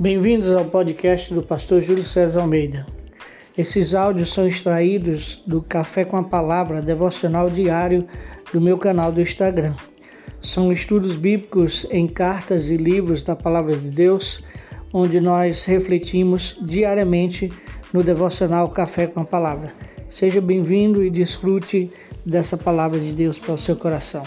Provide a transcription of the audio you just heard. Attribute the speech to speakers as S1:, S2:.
S1: Bem-vindos ao podcast do pastor Júlio César Almeida. Esses áudios são extraídos do Café com a Palavra devocional diário do meu canal do Instagram. São estudos bíblicos em cartas e livros da Palavra de Deus, onde nós refletimos diariamente no devocional Café com a Palavra. Seja bem-vindo e desfrute dessa palavra de Deus para o seu coração.